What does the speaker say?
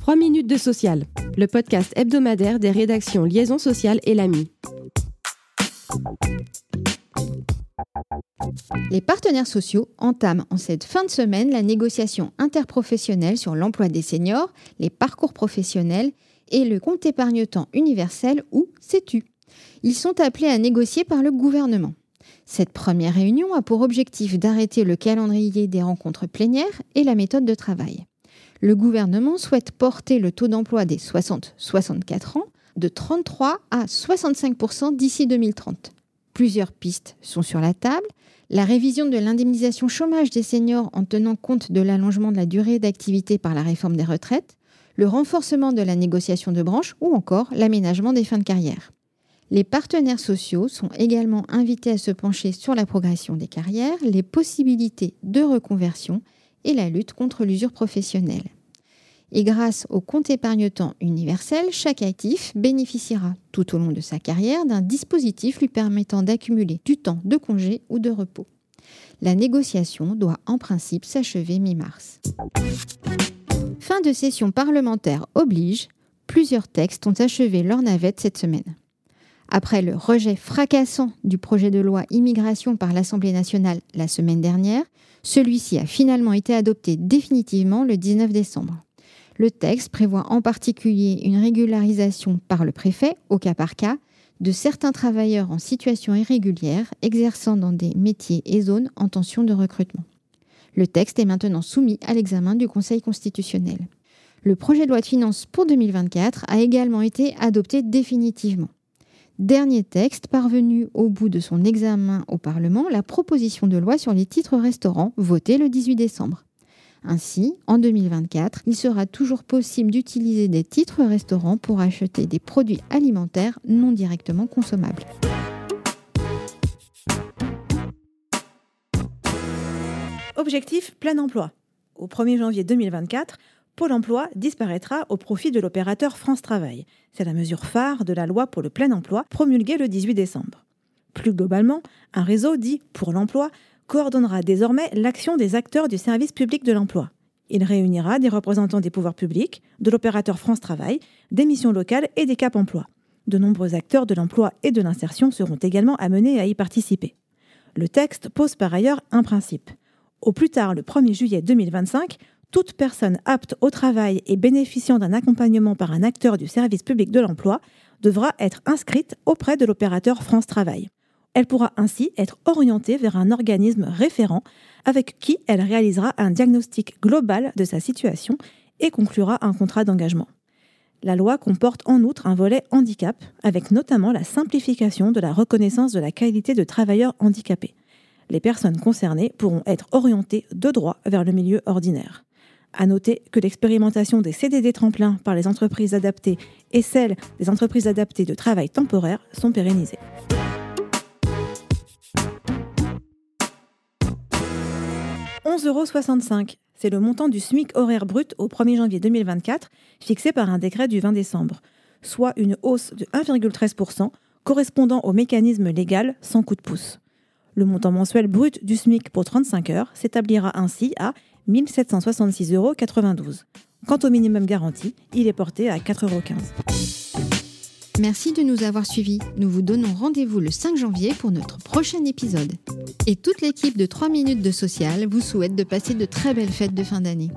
3 minutes de social, le podcast hebdomadaire des rédactions Liaison sociale et l'AMI. Les partenaires sociaux entament en cette fin de semaine la négociation interprofessionnelle sur l'emploi des seniors, les parcours professionnels et le compte épargne-temps universel ou CETU. Ils sont appelés à négocier par le gouvernement. Cette première réunion a pour objectif d'arrêter le calendrier des rencontres plénières et la méthode de travail. Le gouvernement souhaite porter le taux d'emploi des 60-64 ans de 33 à 65% d'ici 2030. Plusieurs pistes sont sur la table. La révision de l'indemnisation chômage des seniors en tenant compte de l'allongement de la durée d'activité par la réforme des retraites, le renforcement de la négociation de branche ou encore l'aménagement des fins de carrière. Les partenaires sociaux sont également invités à se pencher sur la progression des carrières, les possibilités de reconversion et la lutte contre l'usure professionnelle. Et grâce au compte épargne-temps universel, chaque actif bénéficiera tout au long de sa carrière d'un dispositif lui permettant d'accumuler du temps de congé ou de repos. La négociation doit en principe s'achever mi-mars. Fin de session parlementaire oblige, plusieurs textes ont achevé leur navette cette semaine. Après le rejet fracassant du projet de loi immigration par l'Assemblée nationale la semaine dernière, celui-ci a finalement été adopté définitivement le 19 décembre. Le texte prévoit en particulier une régularisation par le préfet, au cas par cas, de certains travailleurs en situation irrégulière exerçant dans des métiers et zones en tension de recrutement. Le texte est maintenant soumis à l'examen du Conseil constitutionnel. Le projet de loi de finances pour 2024 a également été adopté définitivement. Dernier texte parvenu au bout de son examen au Parlement, la proposition de loi sur les titres restaurants votée le 18 décembre. Ainsi, en 2024, il sera toujours possible d'utiliser des titres restaurants pour acheter des produits alimentaires non directement consommables. Objectif plein emploi. Au 1er janvier 2024, Pôle emploi disparaîtra au profit de l'opérateur France Travail. C'est la mesure phare de la loi pour le plein emploi promulguée le 18 décembre. Plus globalement, un réseau dit pour l'emploi coordonnera désormais l'action des acteurs du service public de l'emploi. Il réunira des représentants des pouvoirs publics, de l'opérateur France Travail, des missions locales et des CAP emploi. De nombreux acteurs de l'emploi et de l'insertion seront également amenés à y participer. Le texte pose par ailleurs un principe. Au plus tard le 1er juillet 2025, toute personne apte au travail et bénéficiant d'un accompagnement par un acteur du service public de l'emploi devra être inscrite auprès de l'opérateur France Travail. Elle pourra ainsi être orientée vers un organisme référent avec qui elle réalisera un diagnostic global de sa situation et conclura un contrat d'engagement. La loi comporte en outre un volet handicap, avec notamment la simplification de la reconnaissance de la qualité de travailleur handicapé. Les personnes concernées pourront être orientées de droit vers le milieu ordinaire. À noter que l'expérimentation des CDD tremplins par les entreprises adaptées et celle des entreprises adaptées de travail temporaire sont pérennisées. « 11,65 c'est le montant du SMIC horaire brut au 1er janvier 2024, fixé par un décret du 20 décembre, soit une hausse de 1,13%, correspondant au mécanisme légal sans coup de pouce. Le montant mensuel brut du SMIC pour 35 heures s'établira ainsi à 1766,92 euros. Quant au minimum garanti, il est porté à 4,15 euros. Merci de nous avoir suivis. Nous vous donnons rendez-vous le 5 janvier pour notre prochain épisode. Et toute l'équipe de 3 minutes de social vous souhaite de passer de très belles fêtes de fin d'année.